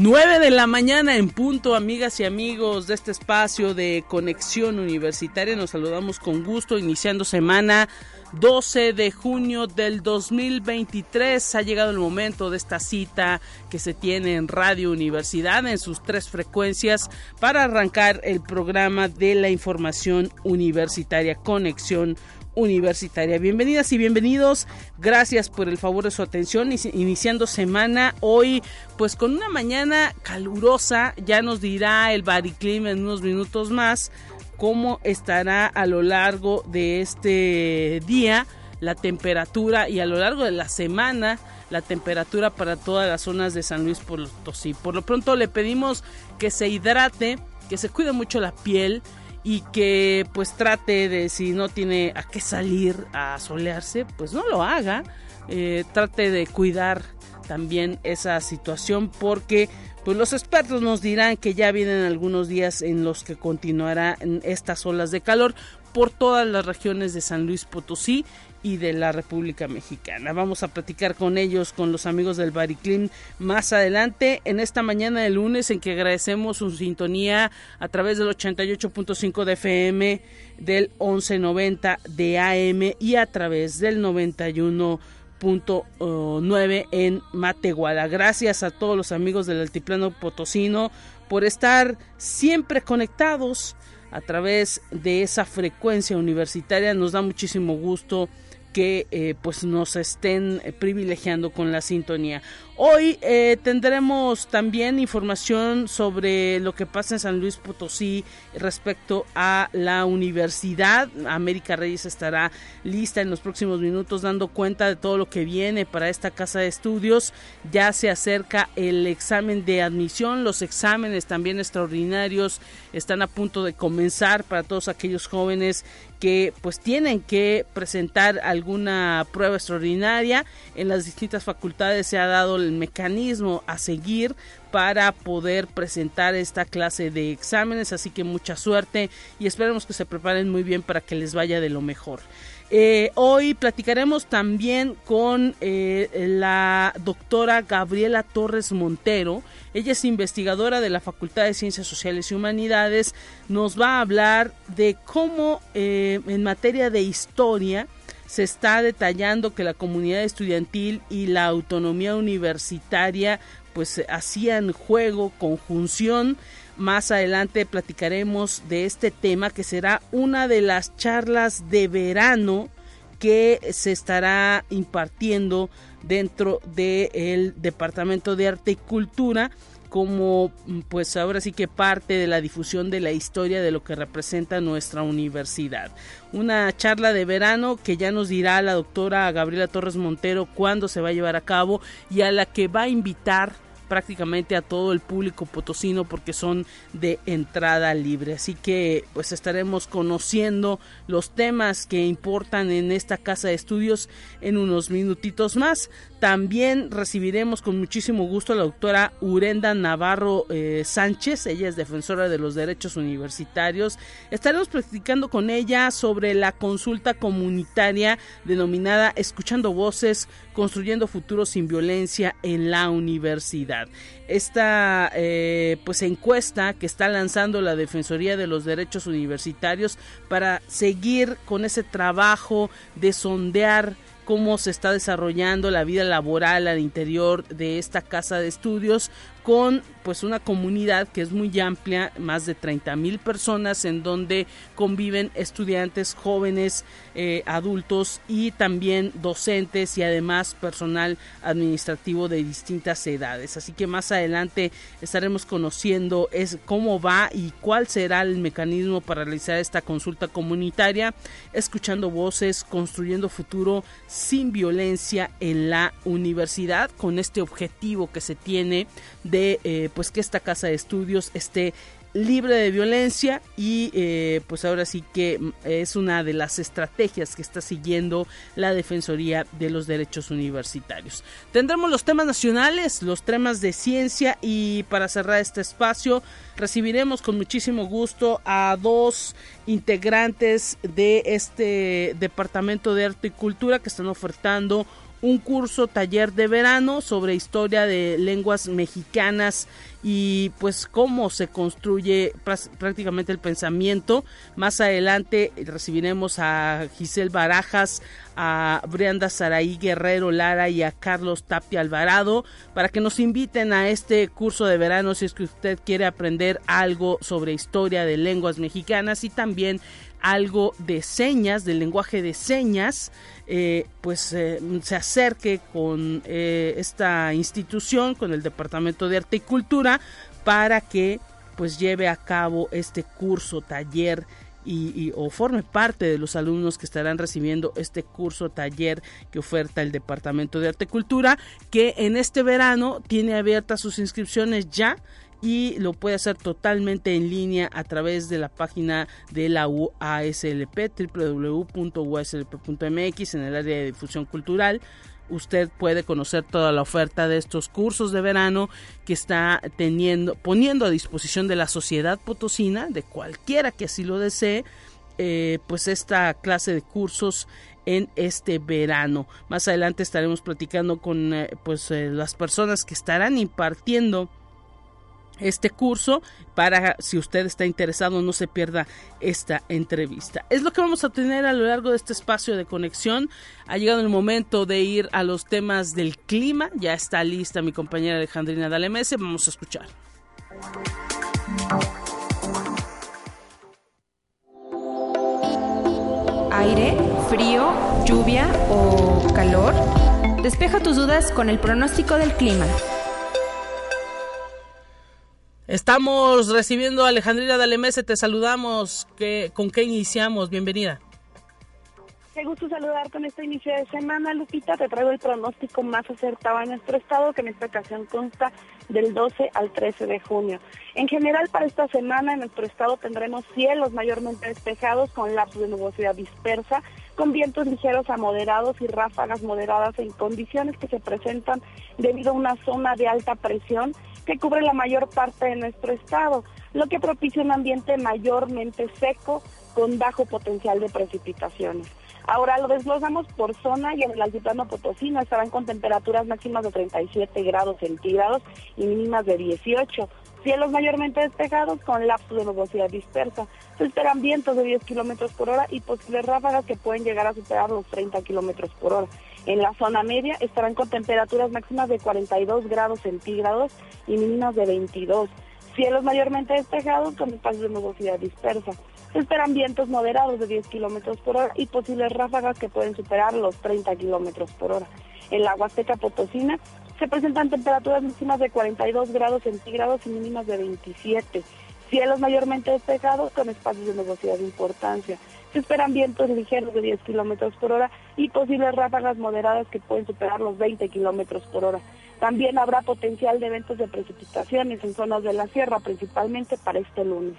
9 de la mañana en punto, amigas y amigos de este espacio de conexión universitaria. Nos saludamos con gusto, iniciando semana 12 de junio del 2023. Ha llegado el momento de esta cita que se tiene en Radio Universidad en sus tres frecuencias para arrancar el programa de la información universitaria, Conexión Universitaria. Bienvenidas y bienvenidos. Gracias por el favor de su atención. Iniciando semana hoy, pues con una mañana calurosa. Ya nos dirá el Bariclim en unos minutos más cómo estará a lo largo de este día la temperatura y a lo largo de la semana la temperatura para todas las zonas de San Luis Potosí. Por lo pronto le pedimos que se hidrate, que se cuide mucho la piel y que pues trate de si no tiene a qué salir a solearse, pues no lo haga. Eh, trate de cuidar también esa situación porque pues los expertos nos dirán que ya vienen algunos días en los que continuarán estas olas de calor por todas las regiones de San Luis Potosí y de la República Mexicana. Vamos a platicar con ellos, con los amigos del Bariclim más adelante en esta mañana de lunes en que agradecemos su sintonía a través del 88.5 de FM, del 1190 de AM y a través del 91.9 en Matehuala. Gracias a todos los amigos del Altiplano Potosino por estar siempre conectados a través de esa frecuencia universitaria. Nos da muchísimo gusto que eh, pues nos estén eh, privilegiando con la sintonía. Hoy eh, tendremos también información sobre lo que pasa en San Luis Potosí respecto a la universidad. América Reyes estará lista en los próximos minutos dando cuenta de todo lo que viene para esta casa de estudios. Ya se acerca el examen de admisión, los exámenes también extraordinarios están a punto de comenzar para todos aquellos jóvenes que pues tienen que presentar alguna prueba extraordinaria. En las distintas facultades se ha dado mecanismo a seguir para poder presentar esta clase de exámenes. Así que mucha suerte y esperemos que se preparen muy bien para que les vaya de lo mejor. Eh, hoy platicaremos también con eh, la doctora Gabriela Torres Montero. Ella es investigadora de la Facultad de Ciencias Sociales y Humanidades. Nos va a hablar de cómo eh, en materia de historia se está detallando que la comunidad estudiantil y la autonomía universitaria pues hacían juego, conjunción. Más adelante platicaremos de este tema que será una de las charlas de verano que se estará impartiendo dentro del Departamento de Arte y Cultura como mm, pues ahora sí que parte de la difusión de la historia de lo que representa nuestra universidad. Una charla de verano que ya nos dirá la doctora Gabriela Torres Montero cuándo se va a llevar a cabo y a la que va a invitar prácticamente a todo el público potosino porque son de entrada libre. Así que pues estaremos conociendo los temas que importan en esta casa de estudios en unos minutitos más. También recibiremos con muchísimo gusto a la doctora Urenda Navarro eh, Sánchez, ella es defensora de los derechos universitarios. Estaremos platicando con ella sobre la consulta comunitaria denominada Escuchando Voces, Construyendo Futuros sin Violencia en la Universidad. Esta eh, pues encuesta que está lanzando la Defensoría de los Derechos Universitarios para seguir con ese trabajo de sondear cómo se está desarrollando la vida laboral al interior de esta casa de estudios con pues una comunidad que es muy amplia, más de 30 mil personas en donde conviven estudiantes, jóvenes, eh, adultos y también docentes y además personal administrativo de distintas edades. Así que más adelante estaremos conociendo es cómo va y cuál será el mecanismo para realizar esta consulta comunitaria, escuchando voces, construyendo futuro sin violencia en la universidad con este objetivo que se tiene de eh, pues que esta casa de estudios esté libre de violencia y eh, pues ahora sí que es una de las estrategias que está siguiendo la Defensoría de los Derechos Universitarios. Tendremos los temas nacionales, los temas de ciencia y para cerrar este espacio recibiremos con muchísimo gusto a dos integrantes de este Departamento de Arte y Cultura que están ofertando un curso taller de verano sobre historia de lenguas mexicanas y pues cómo se construye prácticamente el pensamiento. Más adelante recibiremos a Giselle Barajas, a Brianda Saraí Guerrero Lara y a Carlos Tapia Alvarado para que nos inviten a este curso de verano si es que usted quiere aprender algo sobre historia de lenguas mexicanas y también algo de señas, del lenguaje de señas, eh, pues eh, se acerque con eh, esta institución, con el Departamento de Arte y Cultura, para que pues lleve a cabo este curso, taller y, o forme parte de los alumnos que estarán recibiendo este curso taller que oferta el Departamento de Arte y Cultura, que en este verano tiene abiertas sus inscripciones ya y lo puede hacer totalmente en línea a través de la página de la UASLP www.uaslp.mx en el área de difusión cultural usted puede conocer toda la oferta de estos cursos de verano que está teniendo poniendo a disposición de la sociedad potosina de cualquiera que así lo desee eh, pues esta clase de cursos en este verano. Más adelante estaremos platicando con eh, pues eh, las personas que estarán impartiendo este curso para si usted está interesado no se pierda esta entrevista. Es lo que vamos a tener a lo largo de este espacio de conexión. Ha llegado el momento de ir a los temas del clima. Ya está lista mi compañera Alejandrina Dalemese. Vamos a escuchar. Aire, frío, lluvia o calor. Despeja tus dudas con el pronóstico del clima. Estamos recibiendo a Alejandrina Dalemese, te saludamos. ¿Con qué iniciamos? Bienvenida. Qué gusto saludarte en este inicio de semana, Lupita. Te traigo el pronóstico más acertado en nuestro estado, que en esta ocasión consta del 12 al 13 de junio. En general, para esta semana en nuestro estado tendremos cielos mayormente despejados con lapsos de nubosidad dispersa, con vientos ligeros a moderados y ráfagas moderadas en condiciones que se presentan debido a una zona de alta presión que cubre la mayor parte de nuestro estado, lo que propicia un ambiente mayormente seco con bajo potencial de precipitaciones. Ahora lo desglosamos por zona y en el altiplano potosino estarán con temperaturas máximas de 37 grados centígrados y mínimas de 18. Cielos mayormente despejados con lapsos de nubosidad dispersa. Se esperan vientos de 10 kilómetros por hora y posibles ráfagas que pueden llegar a superar los 30 kilómetros por hora. En la zona media estarán con temperaturas máximas de 42 grados centígrados y mínimas de 22. Cielos mayormente despejados con espacios de nubosidad dispersa. Se esperan vientos moderados de 10 kilómetros por hora y posibles ráfagas que pueden superar los 30 kilómetros por hora. En la Huasteca Potosina se presentan temperaturas máximas de 42 grados centígrados y mínimas de 27. Cielos mayormente despejados con espacios de nubosidad de importancia. Se esperan vientos ligeros de 10 kilómetros por hora y posibles ráfagas moderadas que pueden superar los 20 kilómetros por hora. También habrá potencial de eventos de precipitaciones en zonas de la sierra, principalmente para este lunes.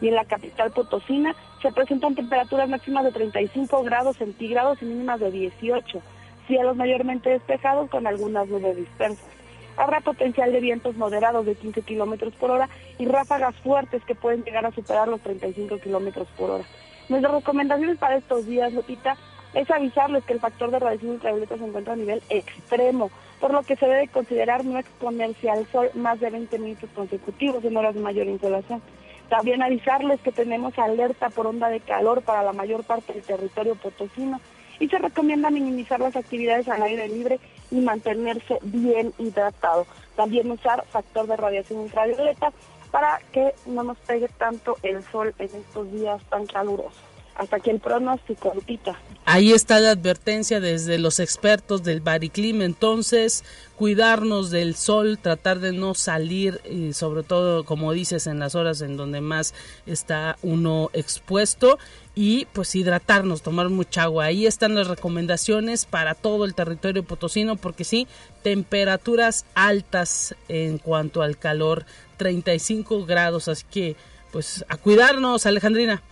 Y en la capital potosina se presentan temperaturas máximas de 35 grados centígrados y mínimas de 18. Cielos mayormente despejados con algunas nubes dispersas. Habrá potencial de vientos moderados de 15 kilómetros por hora y ráfagas fuertes que pueden llegar a superar los 35 kilómetros por hora. Nuestras recomendaciones para estos días, Lupita, es avisarles que el factor de radiación ultravioleta se encuentra a nivel extremo, por lo que se debe considerar no exponerse al sol más de 20 minutos consecutivos en horas de mayor insolación. También avisarles que tenemos alerta por onda de calor para la mayor parte del territorio potosino y se recomienda minimizar las actividades al aire libre y mantenerse bien hidratado. También usar factor de radiación ultravioleta para que no nos pegue tanto el sol en estos días tan calurosos. Hasta aquí el pronóstico, Lupita. Ahí está la advertencia desde los expertos del bariclim, entonces cuidarnos del sol, tratar de no salir y sobre todo, como dices, en las horas en donde más está uno expuesto y pues hidratarnos, tomar mucha agua. Ahí están las recomendaciones para todo el territorio potosino porque sí, temperaturas altas en cuanto al calor 35 grados, así que pues a cuidarnos, Alejandrina.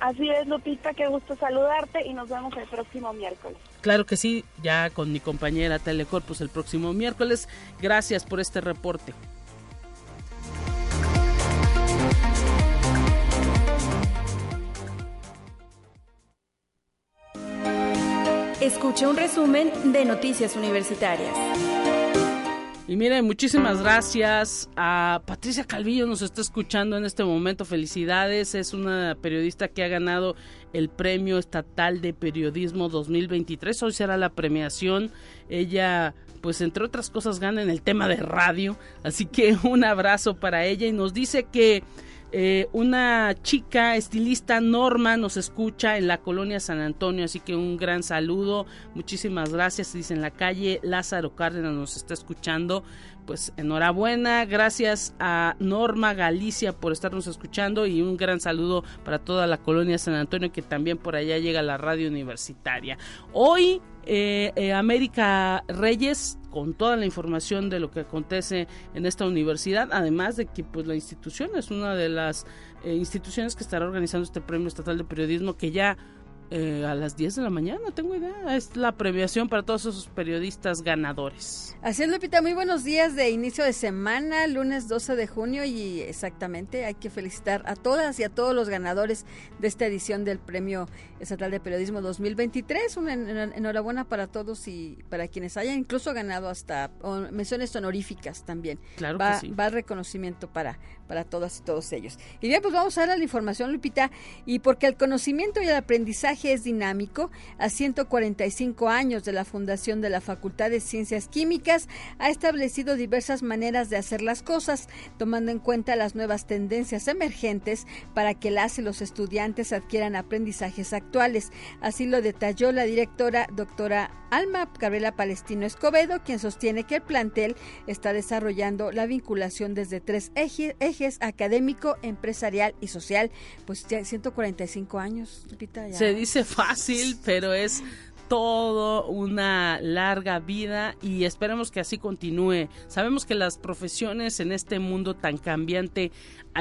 Así es, Lupita, qué gusto saludarte y nos vemos el próximo miércoles. Claro que sí, ya con mi compañera Telecorpus el próximo miércoles. Gracias por este reporte. Escucha un resumen de Noticias Universitarias. Y miren, muchísimas gracias a Patricia Calvillo, nos está escuchando en este momento. Felicidades, es una periodista que ha ganado el Premio Estatal de Periodismo 2023. Hoy será la premiación. Ella, pues entre otras cosas, gana en el tema de radio. Así que un abrazo para ella y nos dice que eh, una chica estilista Norma nos escucha en la colonia San Antonio, así que un gran saludo, muchísimas gracias. Dice en la calle Lázaro Cárdenas nos está escuchando, pues enhorabuena, gracias a Norma Galicia por estarnos escuchando y un gran saludo para toda la colonia San Antonio que también por allá llega la radio universitaria. Hoy eh, eh, América Reyes con toda la información de lo que acontece en esta universidad, además de que pues la institución es una de las eh, instituciones que estará organizando este premio estatal de periodismo que ya eh, a las 10 de la mañana, tengo idea. Es la premiación para todos esos periodistas ganadores. Así es, Lupita. Muy buenos días de inicio de semana, lunes 12 de junio. Y exactamente hay que felicitar a todas y a todos los ganadores de esta edición del Premio Estatal de Periodismo 2023. Una enhorabuena para todos y para quienes hayan incluso ganado hasta menciones honoríficas también. Claro va, que sí. Va reconocimiento para, para todas y todos ellos. Y bien, pues vamos a dar la información, Lupita. Y porque el conocimiento y el aprendizaje es dinámico, a 145 años de la fundación de la Facultad de Ciencias Químicas, ha establecido diversas maneras de hacer las cosas, tomando en cuenta las nuevas tendencias emergentes para que las y los estudiantes adquieran aprendizajes actuales. Así lo detalló la directora doctora Alma Gabriela Palestino Escobedo, quien sostiene que el plantel está desarrollando la vinculación desde tres ejes, ejes académico, empresarial y social. Pues ya 145 años. Se dice fácil, pero es todo una larga vida y esperemos que así continúe. Sabemos que las profesiones en este mundo tan cambiante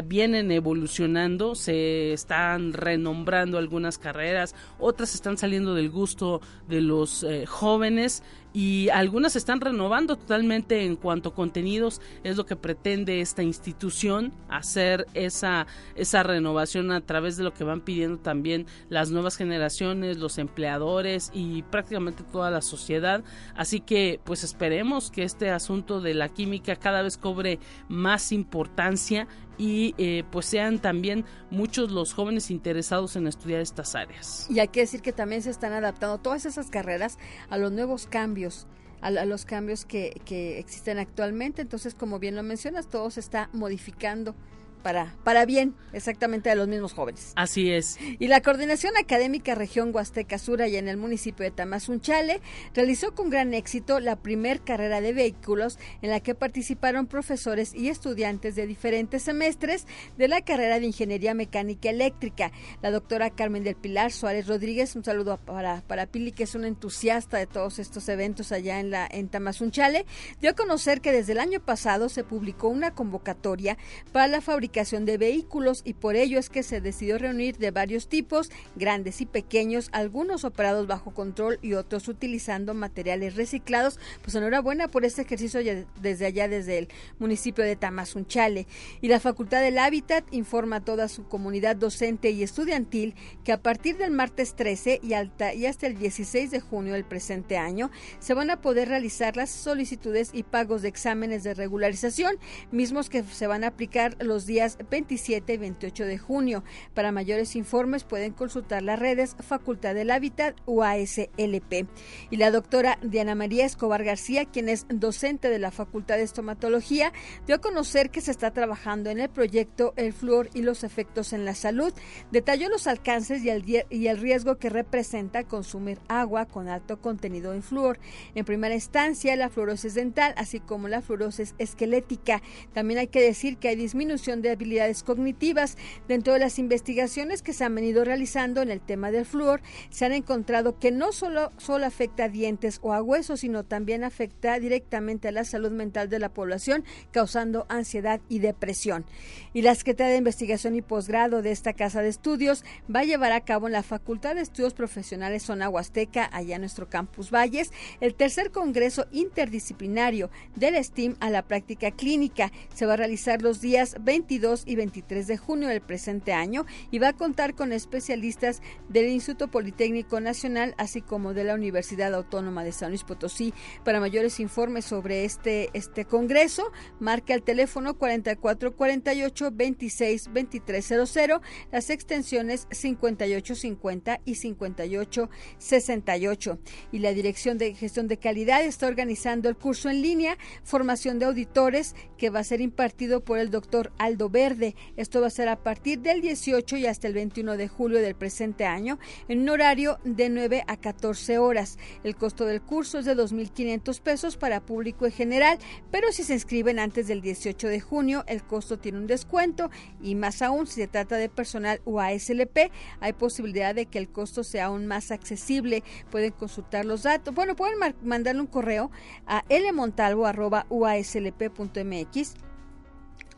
vienen evolucionando, se están renombrando algunas carreras, otras están saliendo del gusto de los eh, jóvenes y algunas se están renovando totalmente en cuanto a contenidos, es lo que pretende esta institución, hacer esa, esa renovación a través de lo que van pidiendo también las nuevas generaciones, los empleadores y prácticamente toda la sociedad. Así que pues esperemos que este asunto de la química cada vez cobre más importancia y eh, pues sean también muchos los jóvenes interesados en estudiar estas áreas. Y hay que decir que también se están adaptando todas esas carreras a los nuevos cambios. A, los cambios que, que existen actualmente. Entonces, como bien lo mencionas, todo se está modificando para, para bien exactamente a los mismos jóvenes. Así es. Y la Coordinación Académica Región Huasteca Sur y en el municipio de Tamazunchale realizó con gran éxito la primer carrera de vehículos en la que participaron profesores y estudiantes de diferentes semestres de la carrera de Ingeniería Mecánica Eléctrica. La doctora Carmen del Pilar Suárez Rodríguez, un saludo para, para Pili, que es una entusiasta de todos estos eventos allá en, la, en Tamazunchale, dio a conocer que desde el año pasado se publicó una convocatoria para la fabricación de vehículos y por ello es que se decidió reunir de varios tipos, grandes y pequeños, algunos operados bajo control y otros utilizando materiales reciclados. Pues enhorabuena por este ejercicio desde allá, desde el municipio de Tamazunchale. Y la Facultad del Hábitat informa a toda su comunidad docente y estudiantil que a partir del martes 13 y, alta, y hasta el 16 de junio del presente año se van a poder realizar las solicitudes y pagos de exámenes de regularización, mismos que se van a aplicar los días 27 y 28 de junio. Para mayores informes pueden consultar las redes Facultad del Hábitat UASLP. Y la doctora Diana María Escobar García, quien es docente de la Facultad de Estomatología, dio a conocer que se está trabajando en el proyecto El flúor y los efectos en la salud. Detalló los alcances y el, y el riesgo que representa consumir agua con alto contenido en flúor. En primera instancia, la fluorosis dental, así como la fluorosis esquelética. También hay que decir que hay disminución de de habilidades cognitivas. Dentro de las investigaciones que se han venido realizando en el tema del flúor, se han encontrado que no solo, solo afecta a dientes o a huesos, sino también afecta directamente a la salud mental de la población, causando ansiedad y depresión. Y la Secretaría de Investigación y Posgrado de esta Casa de Estudios va a llevar a cabo en la Facultad de Estudios Profesionales Zona Huasteca, allá en nuestro campus Valles, el tercer Congreso Interdisciplinario del STEAM a la práctica clínica. Se va a realizar los días 22 y 23 de junio del presente año y va a contar con especialistas del Instituto Politécnico Nacional, así como de la Universidad Autónoma de San Luis Potosí. Para mayores informes sobre este, este congreso, marca el teléfono 4448 26 2300, las extensiones 5850 y 5868. Y la Dirección de Gestión de Calidad está organizando el curso en línea Formación de Auditores que va a ser impartido por el doctor Aldo Verde. Esto va a ser a partir del 18 y hasta el 21 de julio del presente año en un horario de 9 a 14 horas. El costo del curso es de 2.500 pesos para público en general, pero si se inscriben antes del 18 de junio, el costo tiene un descuento y más aún si se trata de personal UASLP, hay posibilidad de que el costo sea aún más accesible. Pueden consultar los datos. Bueno, pueden mandarle un correo a lmontalvo.uaslp.mx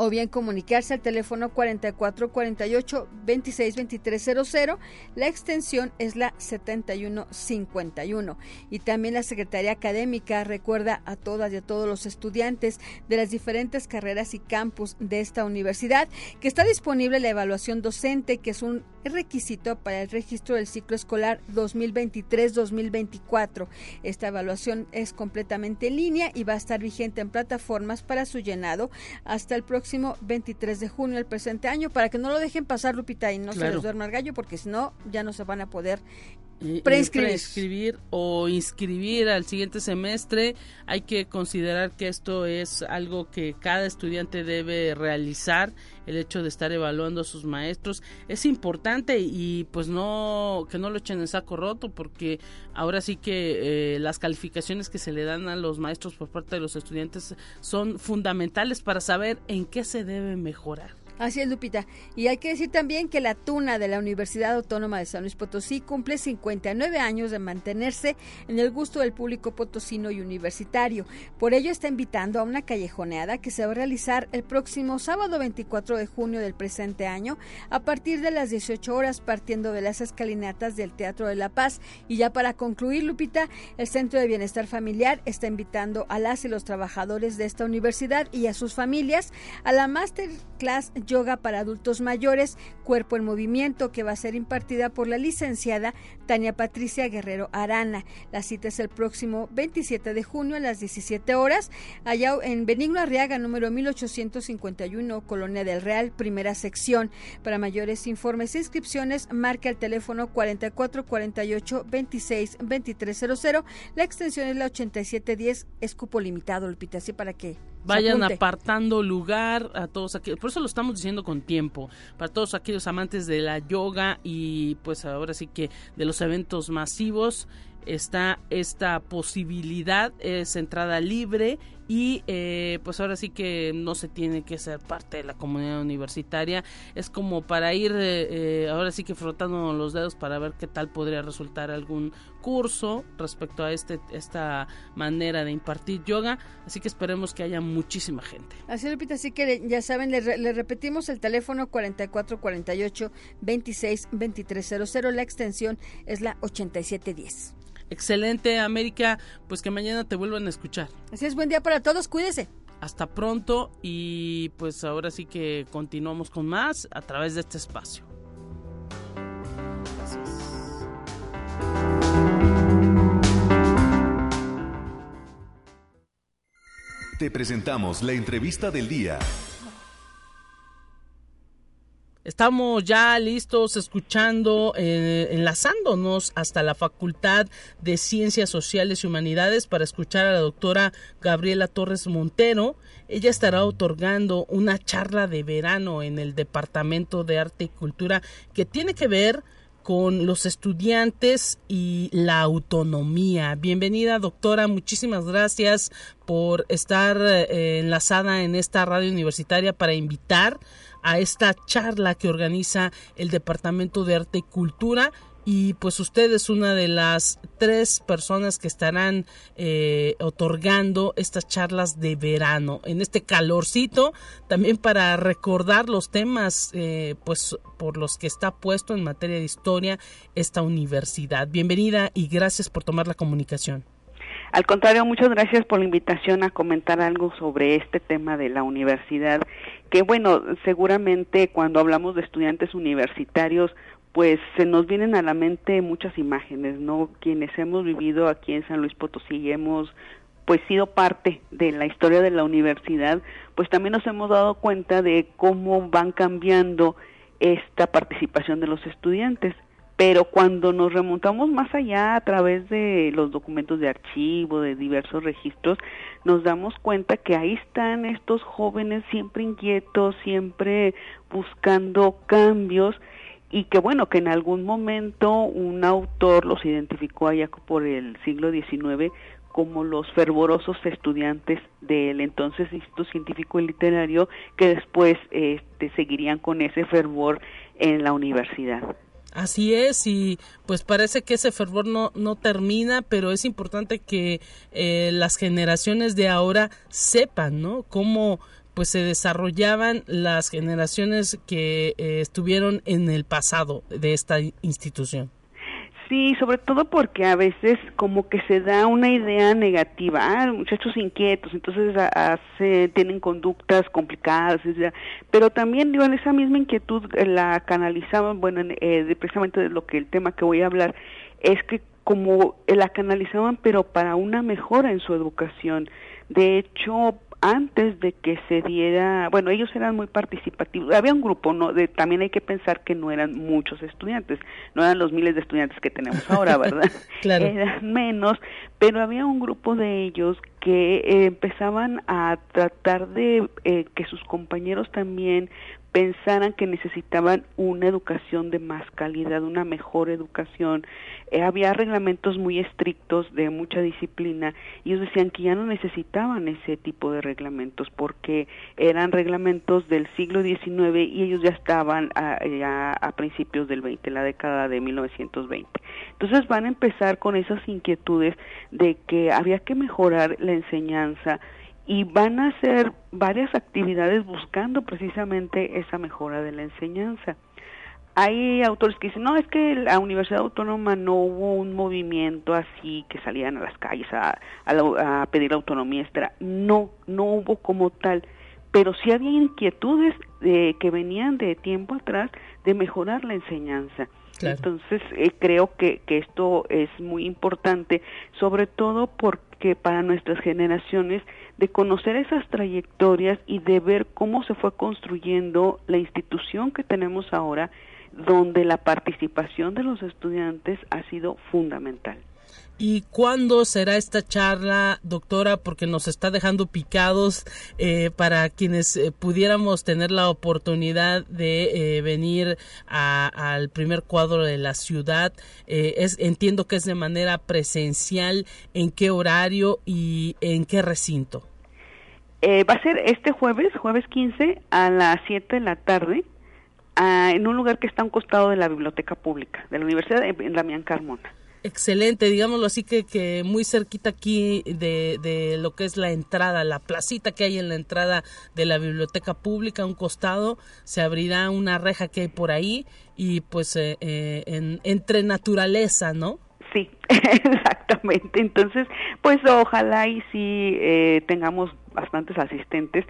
o bien comunicarse al teléfono 4448 262300. La extensión es la 7151. Y también la Secretaría Académica recuerda a todas y a todos los estudiantes de las diferentes carreras y campus de esta universidad que está disponible la evaluación docente, que es un requisito para el registro del ciclo escolar 2023-2024. Esta evaluación es completamente en línea y va a estar vigente en plataformas para su llenado hasta el próximo 23 de junio del presente año para que no lo dejen pasar, Lupita, y no se les duerma el gallo, porque si no, ya no se van a poder preinscribir. o inscribir al siguiente semestre. Hay que considerar que esto es algo que cada estudiante debe realizar. El hecho de estar evaluando a sus maestros es importante y pues no que no lo echen en saco roto porque ahora sí que eh, las calificaciones que se le dan a los maestros por parte de los estudiantes son fundamentales para saber en qué se debe mejorar. Así es, Lupita. Y hay que decir también que la Tuna de la Universidad Autónoma de San Luis Potosí cumple 59 años de mantenerse en el gusto del público potosino y universitario. Por ello está invitando a una callejoneada que se va a realizar el próximo sábado 24 de junio del presente año a partir de las 18 horas partiendo de las escalinatas del Teatro de la Paz. Y ya para concluir, Lupita, el Centro de Bienestar Familiar está invitando a las y los trabajadores de esta universidad y a sus familias a la Masterclass yoga para adultos mayores, cuerpo en movimiento, que va a ser impartida por la licenciada Tania Patricia Guerrero Arana. La cita es el próximo 27 de junio a las 17 horas, allá en Benigno Arriaga, número 1851, Colonia del Real, primera sección. Para mayores informes e inscripciones, marca el teléfono 4448 26 2300. La extensión es la 8710, es cupo limitado, Lupita, así para que vayan apartando lugar a todos aquellos, por eso lo estamos diciendo con tiempo, para todos aquellos amantes de la yoga y pues ahora sí que de los eventos masivos está esta posibilidad, es entrada libre y eh, pues ahora sí que no se tiene que ser parte de la comunidad universitaria. Es como para ir eh, eh, ahora sí que frotando los dedos para ver qué tal podría resultar algún curso respecto a este esta manera de impartir yoga. Así que esperemos que haya muchísima gente. Así así que ya saben le, le repetimos el teléfono 4448 26 2300 la extensión es la 8710 Excelente, América. Pues que mañana te vuelvan a escuchar. Así es, buen día para todos. Cuídese. Hasta pronto y pues ahora sí que continuamos con más a través de este espacio. Te presentamos la entrevista del día. Estamos ya listos escuchando, eh, enlazándonos hasta la Facultad de Ciencias Sociales y Humanidades para escuchar a la doctora Gabriela Torres Montero. Ella estará otorgando una charla de verano en el Departamento de Arte y Cultura que tiene que ver con los estudiantes y la autonomía. Bienvenida, doctora. Muchísimas gracias por estar eh, enlazada en esta radio universitaria para invitar a esta charla que organiza el Departamento de Arte y Cultura. Y pues usted es una de las tres personas que estarán eh, otorgando estas charlas de verano en este calorcito también para recordar los temas eh, pues por los que está puesto en materia de historia esta universidad. Bienvenida y gracias por tomar la comunicación. Al contrario, muchas gracias por la invitación a comentar algo sobre este tema de la universidad, que bueno, seguramente cuando hablamos de estudiantes universitarios, pues se nos vienen a la mente muchas imágenes, ¿no? Quienes hemos vivido aquí en San Luis Potosí y hemos pues sido parte de la historia de la universidad, pues también nos hemos dado cuenta de cómo van cambiando esta participación de los estudiantes. Pero cuando nos remontamos más allá a través de los documentos de archivo, de diversos registros, nos damos cuenta que ahí están estos jóvenes siempre inquietos, siempre buscando cambios y que bueno, que en algún momento un autor los identificó allá por el siglo XIX como los fervorosos estudiantes del entonces Instituto Científico y Literario que después este, seguirían con ese fervor en la universidad. Así es, y pues parece que ese fervor no, no termina, pero es importante que eh, las generaciones de ahora sepan, ¿no? Cómo pues se desarrollaban las generaciones que eh, estuvieron en el pasado de esta institución. Sí, sobre todo porque a veces como que se da una idea negativa, ah, muchachos inquietos, entonces tienen conductas complicadas, pero también digo, en esa misma inquietud eh, la canalizaban, bueno, eh, precisamente de lo que el tema que voy a hablar es que como la canalizaban pero para una mejora en su educación. De hecho, antes de que se diera, bueno, ellos eran muy participativos. Había un grupo, no, de, también hay que pensar que no eran muchos estudiantes, no eran los miles de estudiantes que tenemos ahora, ¿verdad? claro. Eran menos, pero había un grupo de ellos que eh, empezaban a tratar de eh, que sus compañeros también pensaran que necesitaban una educación de más calidad, una mejor educación. Eh, había reglamentos muy estrictos de mucha disciplina y ellos decían que ya no necesitaban ese tipo de reglamentos porque eran reglamentos del siglo XIX y ellos ya estaban a, a principios del 20, la década de 1920. Entonces van a empezar con esas inquietudes de que había que mejorar la enseñanza, y van a hacer varias actividades buscando precisamente esa mejora de la enseñanza. Hay autores que dicen, no, es que la Universidad Autónoma no hubo un movimiento así que salían a las calles a, a, pedir autonomía, etc. No, no hubo como tal, pero sí había inquietudes de, que venían de tiempo atrás de mejorar la enseñanza. Entonces, eh, creo que, que esto es muy importante, sobre todo porque para nuestras generaciones de conocer esas trayectorias y de ver cómo se fue construyendo la institución que tenemos ahora, donde la participación de los estudiantes ha sido fundamental. ¿Y cuándo será esta charla, doctora? Porque nos está dejando picados eh, para quienes eh, pudiéramos tener la oportunidad de eh, venir al primer cuadro de la ciudad. es, entiendo que es de manera presencial. ¿En qué horario y en qué recinto? Eh, va a ser este jueves, jueves 15, a las 7 de la tarde, en un lugar que está a un costado de la biblioteca pública de la Universidad en Damián Carmona. Excelente, digámoslo así que, que muy cerquita aquí de, de, lo que es la entrada, la placita que hay en la entrada de la biblioteca pública, a un costado, se abrirá una reja que hay por ahí y pues eh, eh, en, entre naturaleza, ¿no? Sí, exactamente. Entonces, pues ojalá y sí eh, tengamos bastantes asistentes,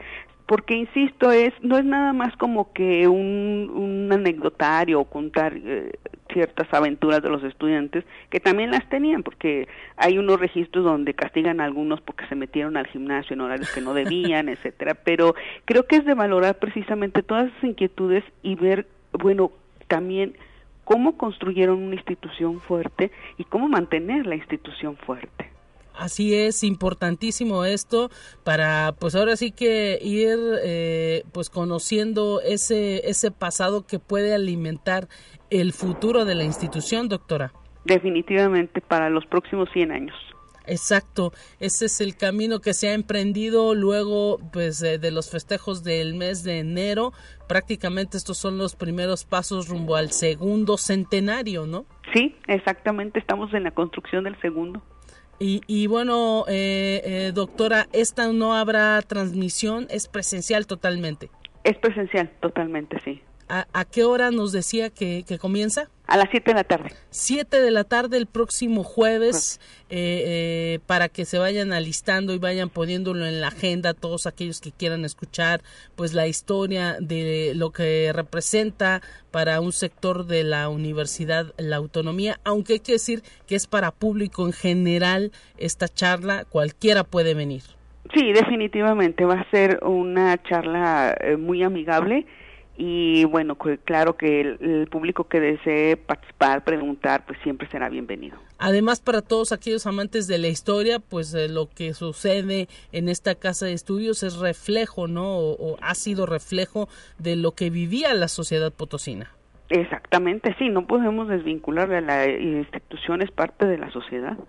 porque insisto, es no es nada más como que un, un anecdotario o contar eh, ciertas aventuras de los estudiantes, que también las tenían, porque hay unos registros donde castigan a algunos porque se metieron al gimnasio en horarios que no debían, etcétera, pero creo que es de valorar precisamente todas esas inquietudes y ver, bueno, también cómo construyeron una institución fuerte y cómo mantener la institución fuerte. Así es, importantísimo esto para, pues ahora sí que ir, eh, pues conociendo ese ese pasado que puede alimentar el futuro de la institución, doctora. Definitivamente para los próximos 100 años. Exacto, ese es el camino que se ha emprendido luego pues de, los festejos del mes de enero. Prácticamente estos son los primeros pasos rumbo al segundo centenario, ¿no? Sí, exactamente, estamos en la construcción del segundo. Y, y bueno, eh, eh, doctora, esta no habrá transmisión, es presencial totalmente. Es presencial totalmente, sí. ¿A, qué hora nos decía que, comienza? A las 7 de la tarde. 7 de la tarde el próximo jueves, eh, eh, para que se vayan alistando y vayan poniéndolo en la agenda todos aquellos que quieran escuchar pues la historia de lo que representa para un sector de la universidad la autonomía, aunque hay que decir que es para público en general esta charla, cualquiera puede venir. Sí, definitivamente va a ser una charla eh, muy amigable y bueno, claro que el, público que desee participar, preguntar, pues siempre será bienvenido. Además, para todos aquellos amantes de la historia, pues eh, lo que sucede en esta casa de estudios es reflejo, ¿no? O, ha sido reflejo de lo que vivía la sociedad potosina. Exactamente, sí, no podemos desvincular a la institución, es parte de la sociedad.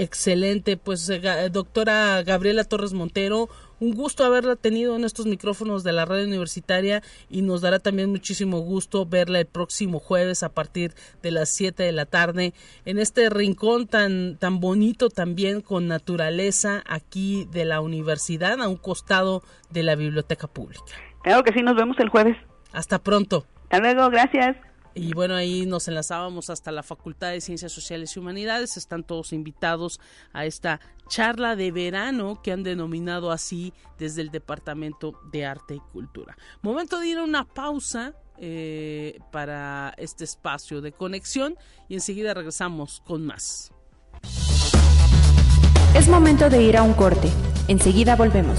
Excelente, pues eh, doctora Gabriela Torres Montero, un gusto haberla tenido en estos micrófonos de la radio universitaria y nos dará también muchísimo gusto verla el próximo jueves a partir de las 7 de la tarde en este rincón tan, tan bonito también con naturaleza aquí de la universidad a un costado de la biblioteca pública. Claro que sí, nos vemos el jueves. Hasta pronto. Hasta luego, gracias. Y bueno, ahí nos enlazábamos hasta la Facultad de Ciencias Sociales y Humanidades. Están todos invitados a esta charla de verano que han denominado así desde el Departamento de Arte y Cultura. Momento de ir a una pausa eh, para este espacio de conexión y enseguida regresamos con más. Es momento de ir a un corte. Enseguida volvemos.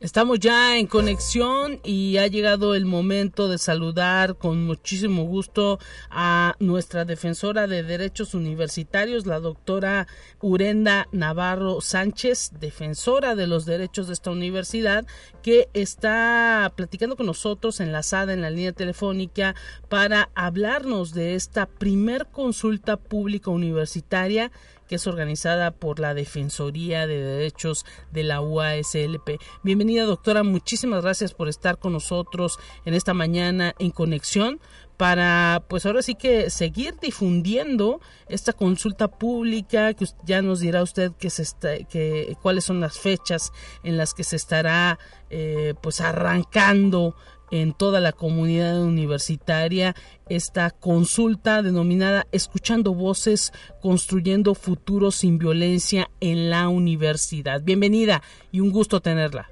Estamos ya en conexión y ha llegado el momento de saludar con muchísimo gusto a nuestra defensora de derechos universitarios, la doctora Urenda Navarro Sánchez, defensora de los derechos de esta universidad, que está platicando con nosotros enlazada en la línea telefónica para hablarnos de esta primer consulta pública universitaria que es organizada por la Defensoría de Derechos de la UASLP. Bienvenida doctora, muchísimas gracias por estar con nosotros en esta mañana en conexión para pues ahora sí que seguir difundiendo esta consulta pública que ya nos dirá usted que se está, que cuáles son las fechas en las que se estará eh, pues arrancando en toda la comunidad universitaria esta consulta denominada Escuchando Voces, Construyendo Futuros sin Violencia en la Universidad. Bienvenida y un gusto tenerla.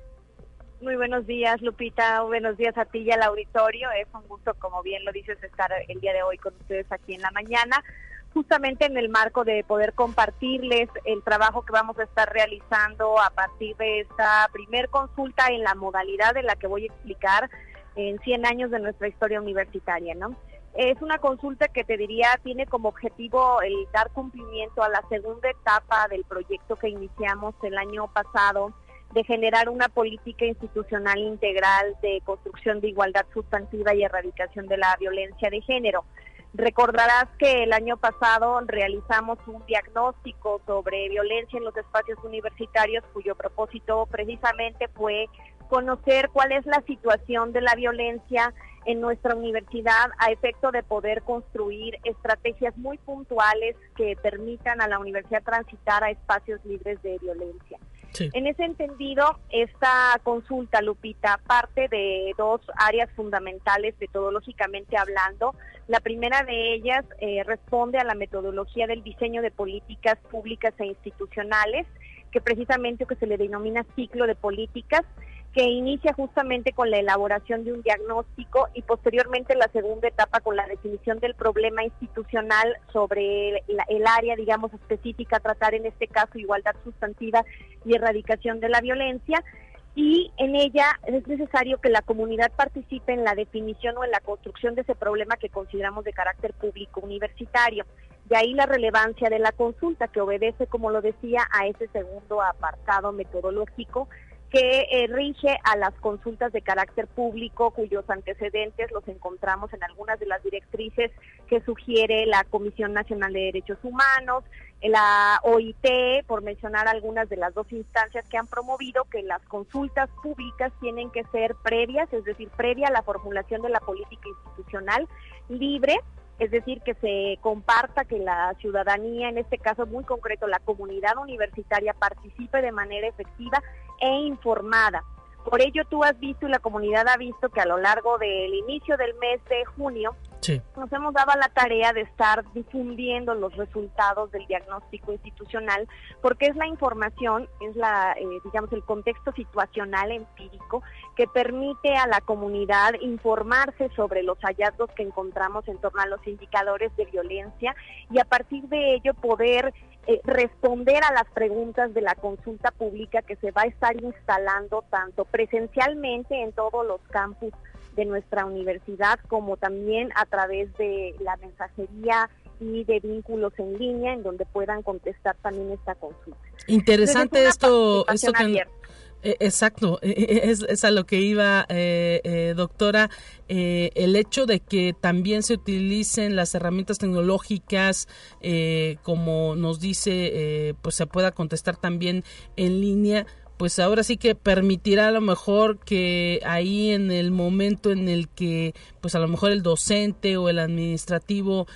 Muy buenos días, Lupita. Buenos días a ti y al auditorio. Es un gusto, como bien lo dices, estar el día de hoy con ustedes aquí en la mañana justamente en el marco de poder compartirles el trabajo que vamos a estar realizando a partir de esta primer consulta en la modalidad en la que voy a explicar en 100 años de nuestra historia universitaria, ¿no? Es una consulta que te diría tiene como objetivo el dar cumplimiento a la segunda etapa del proyecto que iniciamos el año pasado de generar una política institucional integral de construcción de igualdad sustantiva y erradicación de la violencia de género. Recordarás que el año pasado realizamos un diagnóstico sobre violencia en los espacios universitarios cuyo propósito precisamente fue conocer cuál es la situación de la violencia en nuestra universidad a efecto de poder construir estrategias muy puntuales que permitan a la universidad transitar a espacios libres de violencia. En ese entendido, esta consulta, Lupita, parte de dos áreas fundamentales metodológicamente hablando. La primera de ellas eh, responde a la metodología del diseño de políticas públicas e institucionales, que precisamente que se le denomina ciclo de políticas, que inicia justamente con la elaboración de un diagnóstico y posteriormente la segunda etapa con la definición del problema institucional sobre el, área, digamos, específica, tratar en este caso igualdad sustantiva y erradicación de la violencia. Y en ella es necesario que la comunidad participe en la definición o en la construcción de ese problema que consideramos de carácter público universitario. De ahí la relevancia de la consulta, que obedece, como lo decía, a ese segundo apartado metodológico que eh, rige a las consultas de carácter público cuyos antecedentes los encontramos en algunas de las directrices que sugiere la Comisión Nacional de Derechos Humanos, la OIT, por mencionar algunas de las dos instancias que han promovido que las consultas públicas tienen que ser previas, es decir, previa a la formulación de la política institucional libre es decir, que se comparta, que la ciudadanía, en este caso muy concreto la comunidad universitaria, participe de manera efectiva e informada. Por ello tú has visto y la comunidad ha visto que a lo largo del inicio del mes de junio nos hemos dado la tarea de estar difundiendo los resultados del diagnóstico institucional porque es la información, es la, eh, digamos, el contexto situacional empírico que permite a la comunidad informarse sobre los hallazgos que encontramos en torno a los indicadores de violencia y a partir de ello poder eh, responder a las preguntas de la consulta pública que se va a estar instalando tanto presencialmente en todos los campus de nuestra universidad como también a través de la mensajería y de vínculos en línea en donde puedan contestar también esta consulta. Interesante esto, esto que, exacto, eh, eh, es, a lo que iba, doctora, el hecho de que también se utilicen las herramientas tecnológicas, como nos dice, pues se pueda contestar también en línea, pues ahora sí que permitirá a lo mejor que ahí en el momento en el que pues a lo mejor el docente o el administrativo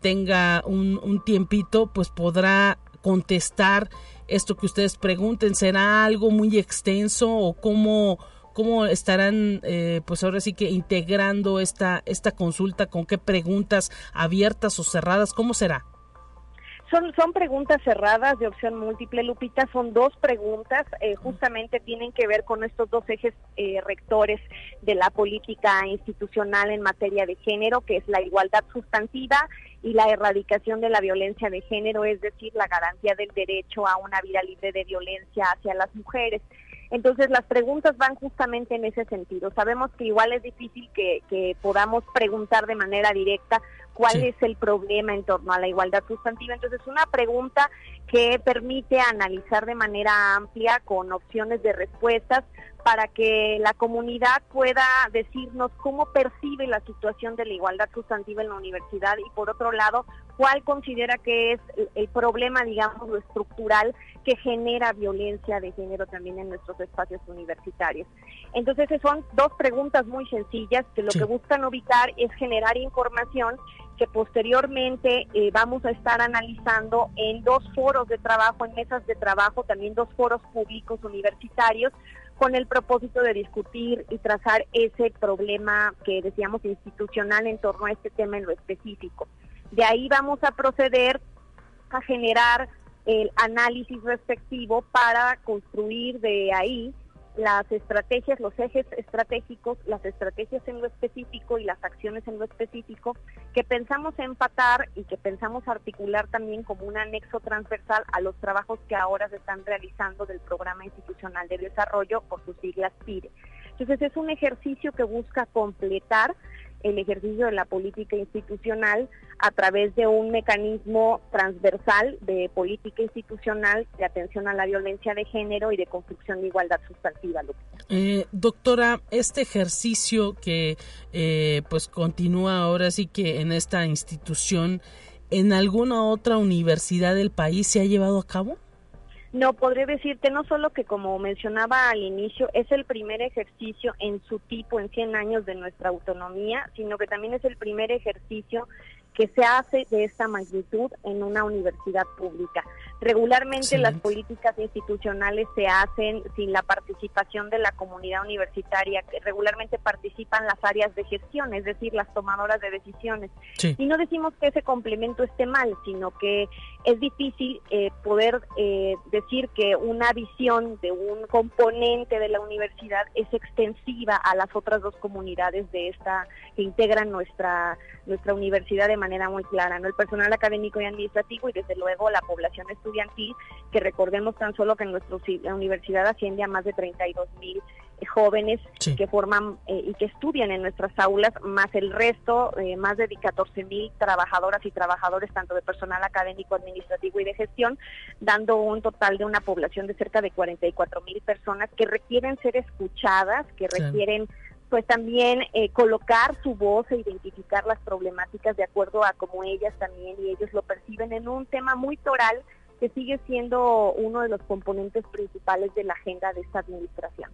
tenga un, un tiempito pues podrá contestar esto que ustedes pregunten? ¿Será algo muy extenso o cómo, cómo estarán, eh, pues ahora sí que integrando esta, esta consulta? ¿Con qué preguntas abiertas o cerradas? ¿Cómo será? Son, son preguntas cerradas de opción múltiple, Lupita, son dos preguntas, eh, justamente tienen que ver con estos dos ejes eh, rectores de la política institucional en materia de género, que es la igualdad sustantiva y la erradicación de la violencia de género, es decir, la garantía del derecho a una vida libre de violencia hacia las mujeres. Entonces las preguntas van justamente en ese sentido. Sabemos que igual es difícil que, que podamos preguntar de manera directa cuál es el problema en torno a la igualdad sustantiva. Entonces, una pregunta que permite analizar de manera amplia con opciones de respuestas para que la comunidad pueda decirnos cómo percibe la situación de la igualdad sustantiva en la universidad y por otro lado, cuál considera que es el problema, digamos, lo estructural que genera violencia de género también en nuestros espacios universitarios. Entonces, son dos preguntas muy sencillas que lo que buscan ubicar es generar información que posteriormente eh, vamos a estar analizando en dos foros de trabajo, en mesas de trabajo, también dos foros públicos universitarios, con el propósito de discutir y trazar ese problema que decíamos institucional en torno a este tema en lo específico. De ahí vamos a proceder a generar el análisis respectivo para construir de ahí las estrategias, los ejes estratégicos, las estrategias en lo específico y las acciones en lo específico que pensamos empatar y que pensamos articular también como un anexo transversal a los trabajos que ahora se están realizando del Programa Institucional de Desarrollo por sus siglas PIRE. Entonces es un ejercicio que busca completar el ejercicio de la política institucional a través de un mecanismo transversal de política institucional de atención a la violencia de género y de construcción de igualdad sustantiva. Eh, doctora, este ejercicio que eh, pues continúa ahora sí que en esta institución, ¿en alguna otra universidad del país se ha llevado a cabo? No, podré decirte no solo que como mencionaba al inicio, es el primer ejercicio en su tipo en 100 años de nuestra autonomía, sino que también es el primer ejercicio que se hace de esta magnitud en una universidad pública. Regularmente las políticas institucionales se hacen sin la participación de la comunidad universitaria, que regularmente participan las áreas de gestión, es decir, las tomadoras de decisiones. Y no decimos que ese complemento esté mal, sino que es difícil eh, poder eh, decir que una visión de un componente de la universidad es extensiva a las otras dos comunidades de esta que integran nuestra nuestra universidad de manera muy clara, ¿no? El personal académico y administrativo y desde luego la población estudiantil, que recordemos tan solo que en nuestra universidad asciende a más de 32 mil jóvenes que forman eh, y que estudian en nuestras aulas, más el resto, eh, más de 14 mil trabajadoras y trabajadores, tanto de personal académico, administrativo y de gestión, dando un total de una población de cerca de 44 mil personas que requieren ser escuchadas, que requieren pues también eh, colocar su voz e identificar las problemáticas de acuerdo a cómo ellas también y ellos lo perciben en un tema muy toral que sigue siendo uno de los componentes principales de la agenda de esta administración.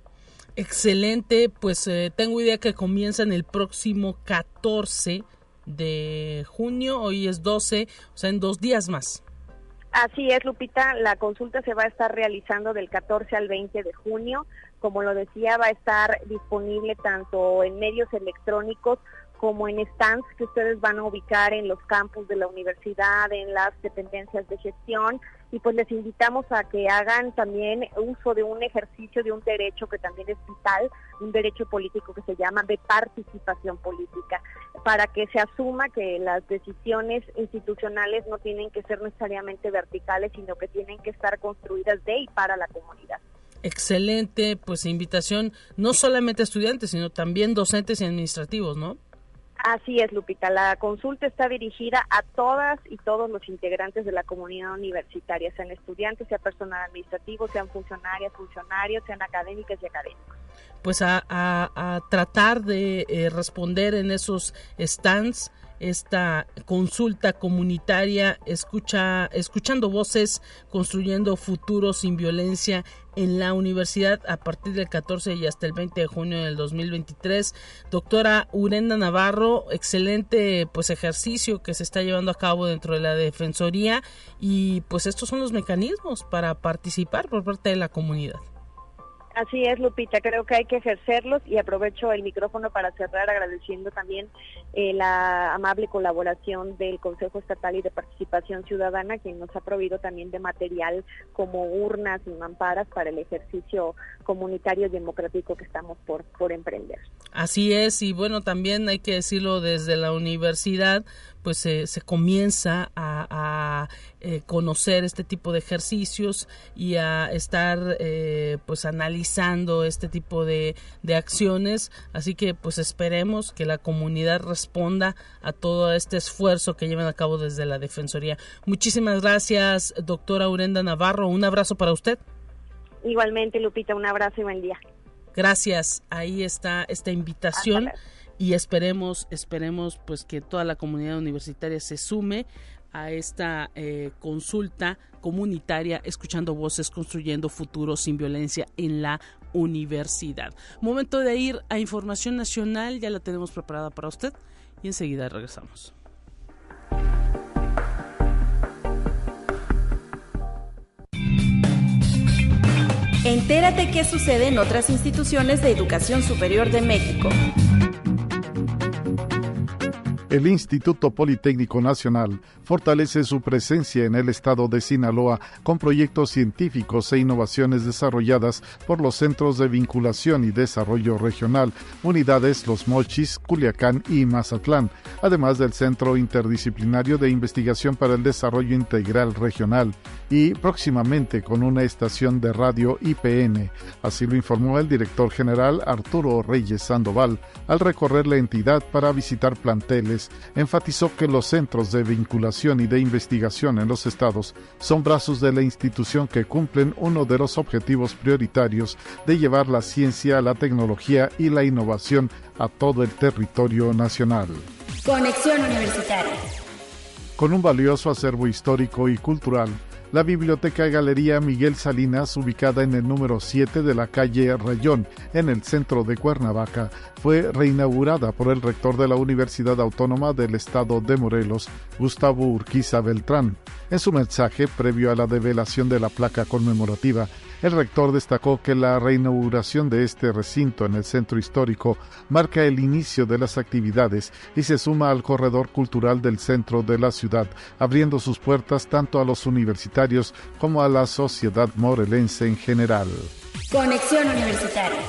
Excelente, pues eh, tengo idea que comienzan el próximo 14 de junio, hoy es 12, o sea, en dos días más. Así es, Lupita, la consulta se va a estar realizando del 14 al 20 de junio. Como lo decía, va a estar disponible tanto en medios electrónicos como en stands que ustedes van a ubicar en los campus de la universidad, en las dependencias de gestión y pues les invitamos a que hagan también uso de un ejercicio de un derecho que también es vital, un derecho político que se llama de participación política, para que se asuma que las decisiones institucionales no tienen que ser necesariamente verticales, sino que tienen que estar construidas de y para la comunidad excelente pues invitación no solamente a estudiantes sino también docentes y administrativos, ¿no? Así es, Lupita. La consulta está dirigida a todas y todos los integrantes de la comunidad universitaria, sean estudiantes, sea personal administrativo, sean funcionarias, funcionarios, sean académicas y académicos. Pues a, tratar de eh, responder en esos stands esta consulta comunitaria, escucha, escuchando voces, construyendo futuros sin violencia en la universidad a partir del 14 y hasta el 20 de junio del 2023. Doctora Urenda Navarro, excelente pues ejercicio que se está llevando a cabo dentro de la Defensoría y pues estos son los mecanismos para participar por parte de la comunidad. Así es, Lupita, creo que hay que ejercerlos y aprovecho el micrófono para cerrar agradeciendo también eh, la amable colaboración del Consejo Estatal y de Participación Ciudadana, quien nos ha proveído también de material como urnas y mamparas para el ejercicio comunitario y democrático que estamos por emprender. Así es, y bueno, también hay que decirlo desde la universidad, pues se comienza a, eh, conocer este tipo de ejercicios y a estar eh, pues analizando este tipo de, de, acciones. Así que pues esperemos que la comunidad responda a todo este esfuerzo que llevan a cabo desde la defensoría. Muchísimas gracias doctora Urenda Navarro. Un abrazo para usted. Igualmente Lupita un abrazo y buen día. Gracias. Ahí está esta invitación y esperemos, esperemos pues que toda la comunidad universitaria se sume a esta eh, consulta comunitaria, escuchando voces, construyendo futuro sin violencia en la universidad. Momento de ir a información nacional, ya la tenemos preparada para usted y enseguida regresamos. Entérate qué sucede en otras instituciones de educación superior de México. El Instituto Politécnico Nacional fortalece su presencia en el estado de Sinaloa con proyectos científicos e innovaciones desarrolladas por los Centros de Vinculación y Desarrollo Regional, unidades Los Mochis, Culiacán y Mazatlán, además del Centro Interdisciplinario de Investigación para el Desarrollo Integral Regional y próximamente con una estación de radio IPN. Así lo informó el director general Arturo Reyes Sandoval al recorrer la entidad para visitar planteles enfatizó que los centros de vinculación y de investigación en los estados son brazos de la institución que cumplen uno de los objetivos prioritarios de llevar la ciencia, la tecnología y la innovación a todo el territorio nacional. Conexión Universitaria. Con un valioso acervo histórico y cultural, la Biblioteca Galería Miguel Salinas, ubicada en el número 7 de la calle Rayón, en el centro de Cuernavaca, fue reinaugurada por el rector de la Universidad Autónoma del Estado de Morelos, Gustavo Urquiza Beltrán. En su mensaje previo a la develación de la placa conmemorativa, el rector destacó que la reinauguración de este recinto en el centro histórico marca el inicio de las actividades y se suma al corredor cultural del centro de la ciudad, abriendo sus puertas tanto a los universitarios como a la sociedad morelense en general. Conexión Universitaria.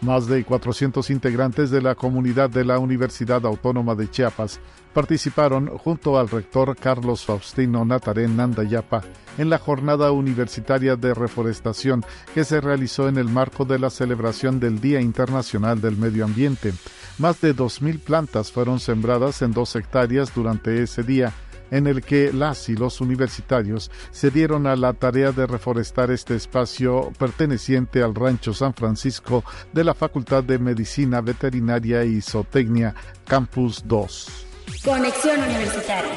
Más de 400 integrantes de la comunidad de la Universidad Autónoma de Chiapas participaron junto al rector Carlos Faustino Natarén Nandayapa en la jornada universitaria de reforestación que se realizó en el marco de la celebración del Día Internacional del Medio Ambiente. Más de 2.000 plantas fueron sembradas en dos hectáreas durante ese día en el que las y los universitarios se dieron a la tarea de reforestar este espacio perteneciente al Rancho San Francisco de la Facultad de Medicina Veterinaria y Zootecnia, Campus 2. Conexión Universitaria.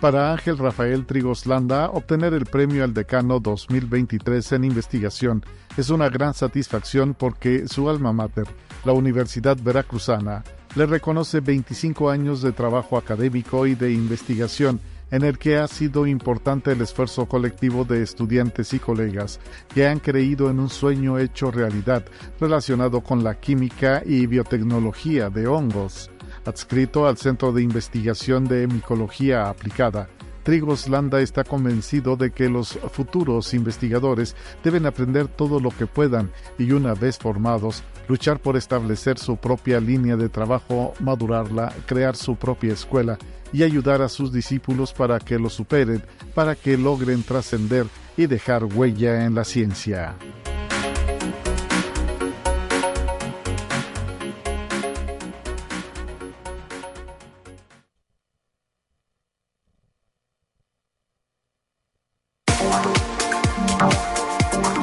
Para Ángel Rafael Trigoslanda, obtener el premio al decano 2023 en investigación es una gran satisfacción porque su alma mater, la Universidad Veracruzana, le reconoce 25 años de trabajo académico y de investigación en el que ha sido importante el esfuerzo colectivo de estudiantes y colegas que han creído en un sueño hecho realidad relacionado con la química y biotecnología de hongos. Adscrito al Centro de Investigación de Micología Aplicada, Trigos Landa está convencido de que los futuros investigadores deben aprender todo lo que puedan y una vez formados, luchar por establecer su propia línea de trabajo, madurarla, crear su propia escuela y ayudar a sus discípulos para que lo superen, para que logren trascender y dejar huella en la ciencia.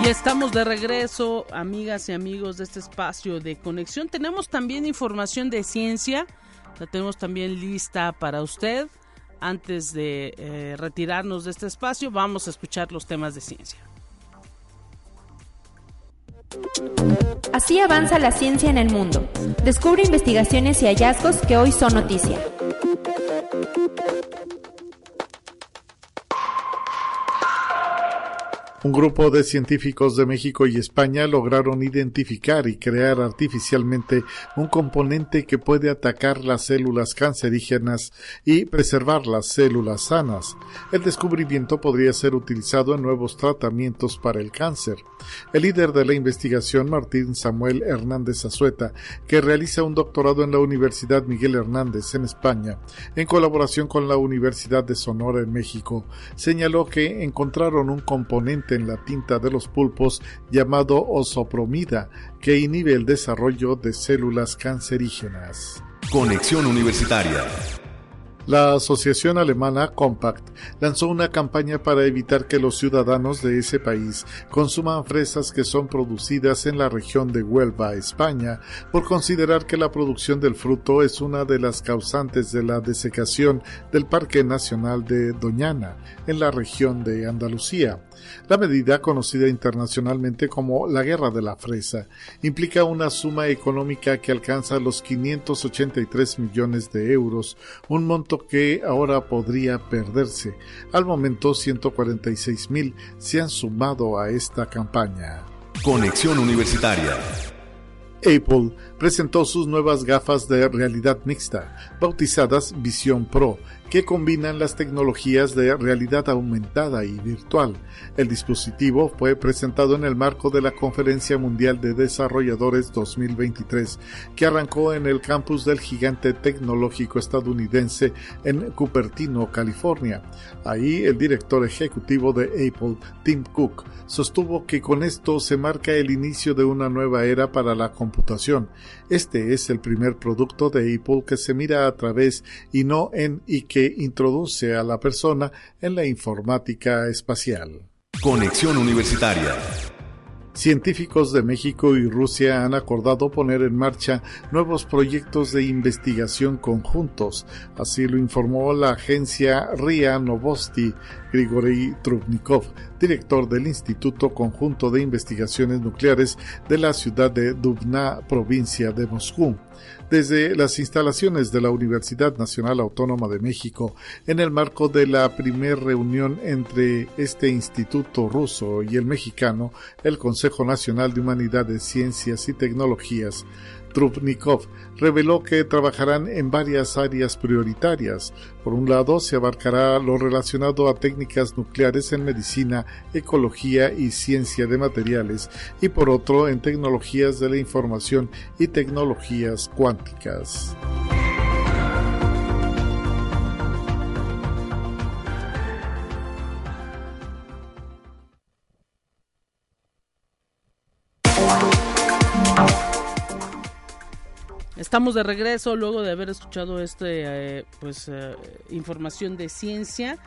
Estamos de regreso, amigas y amigos de este espacio de conexión. Tenemos también información de ciencia, la tenemos también lista para usted. Antes de eh, retirarnos de este espacio, vamos a escuchar los temas de ciencia. Así avanza la ciencia en el mundo. Descubre investigaciones y hallazgos que hoy son noticia. Un grupo de científicos de México y España lograron identificar y crear artificialmente un componente que puede atacar las células cancerígenas y preservar las células sanas. El descubrimiento podría ser utilizado en nuevos tratamientos para el cáncer. El líder de la investigación, Martín Samuel Hernández Azueta, que realiza un doctorado en la Universidad Miguel Hernández en España, en colaboración con la Universidad de Sonora en México, señaló que encontraron un componente en la tinta de los pulpos llamado osopromida, que inhibe el desarrollo de células cancerígenas. Conexión Universitaria la asociación alemana Compact lanzó una campaña para evitar que los ciudadanos de ese país consuman fresas que son producidas en la región de Huelva, España, por considerar que la producción del fruto es una de las causantes de la desecación del Parque Nacional de Doñana, en la región de Andalucía. La medida, conocida internacionalmente como la Guerra de la Fresa, implica una suma económica que alcanza los 583 millones de euros, un monto que ahora podría perderse. Al momento, 146 mil se han sumado a esta campaña. Conexión Universitaria. Apple presentó sus nuevas gafas de realidad mixta, bautizadas Vision Pro, que combinan las tecnologías de realidad aumentada y virtual. El dispositivo fue presentado en el marco de la Conferencia Mundial de Desarrolladores 2023, que arrancó en el campus del gigante tecnológico estadounidense en Cupertino, California. Ahí el director ejecutivo de Apple, Tim Cook, sostuvo que con esto se marca el inicio de una nueva era para la computación. Este es el primer producto de Apple que se mira a través y no en y que introduce a la persona en la informática espacial. Conexión Universitaria. Científicos de México y Rusia han acordado poner en marcha nuevos proyectos de investigación conjuntos, así lo informó la agencia RIA Novosti Grigory Trubnikov, director del Instituto Conjunto de Investigaciones Nucleares de la ciudad de Dubna, provincia de Moscú desde las instalaciones de la Universidad Nacional Autónoma de México en el marco de la primera reunión entre este instituto ruso y el mexicano, el Consejo Nacional de Humanidades, Ciencias y Tecnologías. Trubnikov reveló que trabajarán en varias áreas prioritarias. Por un lado, se abarcará lo relacionado a técnicas nucleares en medicina, ecología y ciencia de materiales, y por otro, en tecnologías de la información y tecnologías cuánticas. Estamos de regreso luego de haber escuchado este eh, pues eh, información de ciencia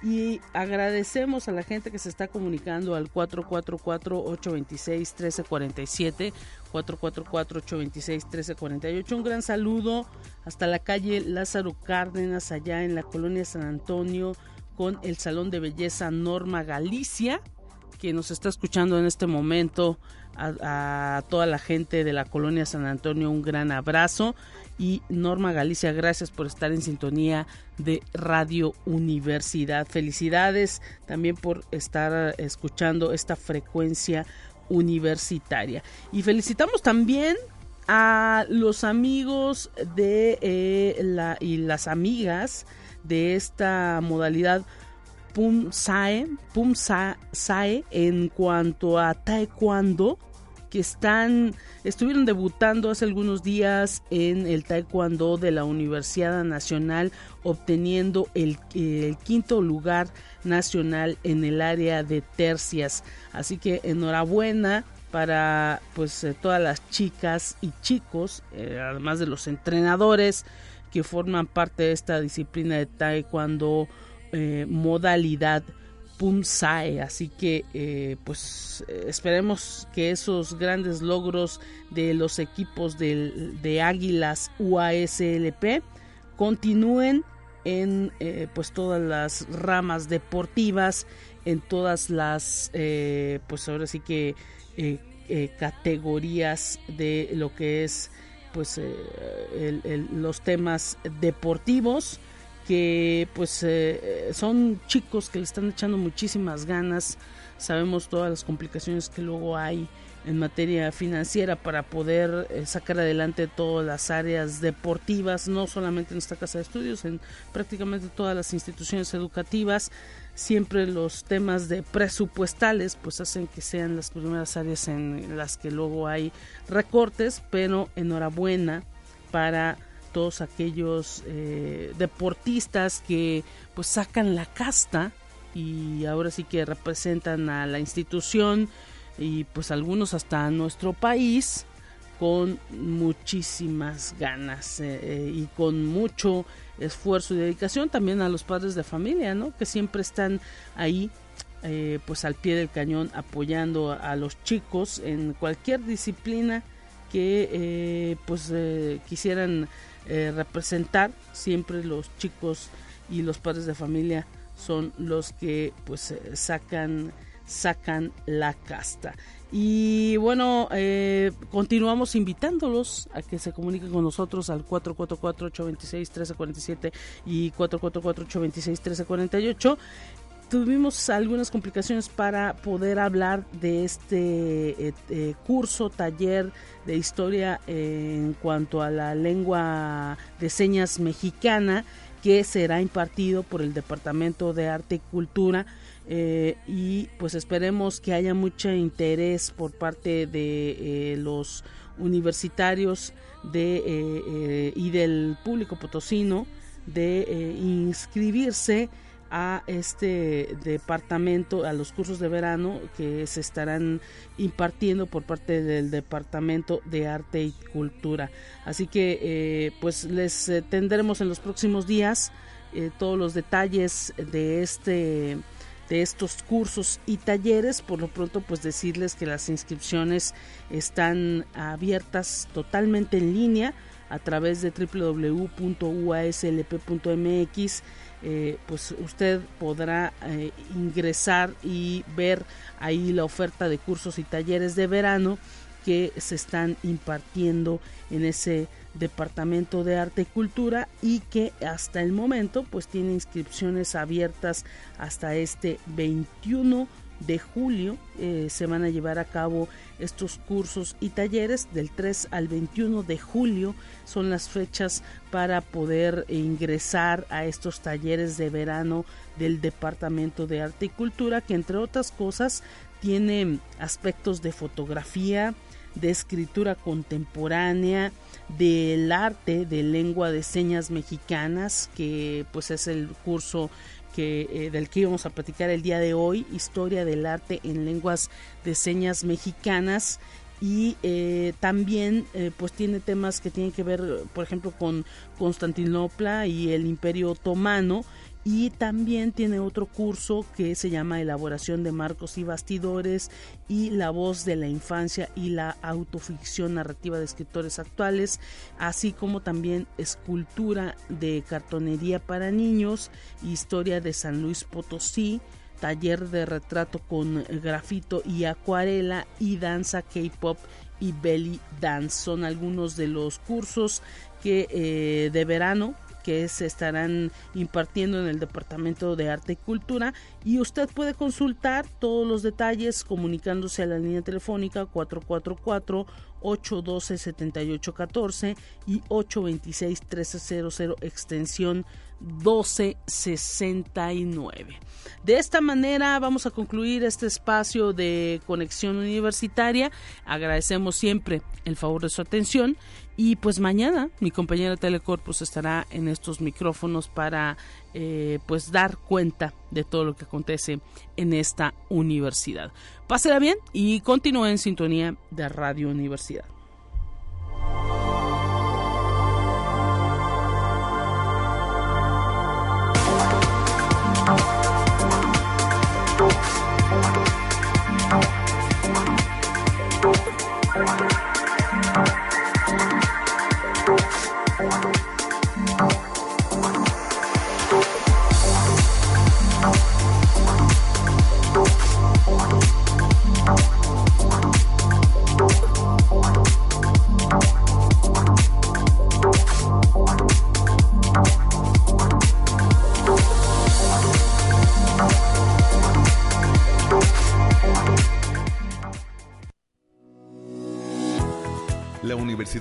y agradecemos a la gente que se está comunicando al 444-826-1347, 444-826-1348. Un gran saludo hasta la calle Lázaro Cárdenas, allá en la colonia San Antonio, con el Salón de Belleza Norma Galicia, que nos está escuchando en este momento a, toda la gente de la colonia San Antonio un gran abrazo y Norma Galicia, gracias por estar en sintonía de Radio Universidad. Felicidades también por estar escuchando esta frecuencia universitaria. Y felicitamos también a los amigos de eh, la y las amigas de esta modalidad Pum Sae, Pum Sae en cuanto a taekwondo que están estuvieron debutando hace algunos días en el taekwondo de la Universidad Nacional obteniendo el, quinto lugar nacional en el área de tercias. Así que enhorabuena para pues eh, todas las chicas y chicos eh, además de los entrenadores que forman parte de esta disciplina de taekwondo eh, modalidad Pumsae. Así que eh, pues esperemos que esos grandes logros de los equipos de, Águilas UASLP continúen en eh, pues todas las ramas deportivas, en todas las pues ahora sí que categorías de lo que es pues los temas deportivos que pues eh, son chicos que le están echando muchísimas ganas. Sabemos todas las complicaciones que luego hay en materia financiera para poder eh, sacar adelante todas las áreas deportivas, no solamente en esta casa de estudios, en prácticamente todas las instituciones educativas. Siempre los temas de presupuestales pues hacen que sean las primeras áreas en las que luego hay recortes, pero enhorabuena para todos aquellos eh, deportistas que pues sacan la casta y ahora sí que representan a la institución y pues algunos hasta a nuestro país con muchísimas ganas eh, eh, y con mucho esfuerzo y dedicación también a los padres de familia no que siempre están ahí pues al pie del cañón apoyando a los chicos en cualquier disciplina que pues quisieran eh, representar siempre los chicos y los padres de familia son los que pues eh, sacan sacan la casta. Y bueno eh, continuamos invitándolos a que se comuniquen con nosotros al 444-826-1347 y 444-826-1348 tuvimos algunas complicaciones para poder hablar de este eh, eh, curso, taller de historia en cuanto a la lengua de señas mexicana que será impartido por el Departamento de Arte y Cultura. Eh, y pues esperemos que haya mucho interés por parte de los universitarios de, y del público potosino de inscribirse a este departamento, a los cursos de verano que se estarán impartiendo por parte del Departamento de Arte y Cultura. Así que eh, pues les eh, tendremos en los próximos días eh, todos los detalles de este de estos cursos y talleres. Por lo pronto, pues decirles que las inscripciones están abiertas totalmente en línea a través de www.uaslp.mx eh, pues usted podrá eh, ingresar y ver ahí la oferta de cursos y talleres de verano que se están impartiendo en ese departamento de arte y cultura y que hasta el momento pues tiene inscripciones abiertas hasta este 21 de julio eh, se van a llevar a cabo estos cursos y talleres del 3 al 21 de julio. Son las fechas para poder ingresar a estos talleres de verano del Departamento de Arte y Cultura que entre otras cosas tiene aspectos de fotografía, de escritura contemporánea, del arte de lengua de señas mexicanas, que pues es el curso que, eh, del que íbamos a platicar el día de hoy, historia del arte en lenguas de señas mexicanas. Y eh, también eh, pues tiene temas que tienen que ver por ejemplo con Constantinopla y el Imperio Otomano y también tiene otro curso que se llama elaboración de marcos y bastidores y la voz de la infancia y la autoficción narrativa de escritores actuales así como también escultura de cartonería para niños historia de San Luis Potosí taller de retrato con grafito y acuarela y danza K-pop y belly dance. Son algunos de los cursos que eh, de verano que se estarán impartiendo en el Departamento de Arte y Cultura y usted puede consultar todos los detalles comunicándose a la línea telefónica 444 812 7814 y 826 1300 extensión 1269. De esta manera vamos a concluir este espacio de conexión universitaria. Agradecemos siempre el favor de su atención y pues mañana mi compañera Telecorpus estará en estos micrófonos para eh, pues dar cuenta de todo lo que acontece en esta universidad. Pásela bien y continúe en sintonía de Radio Universidad.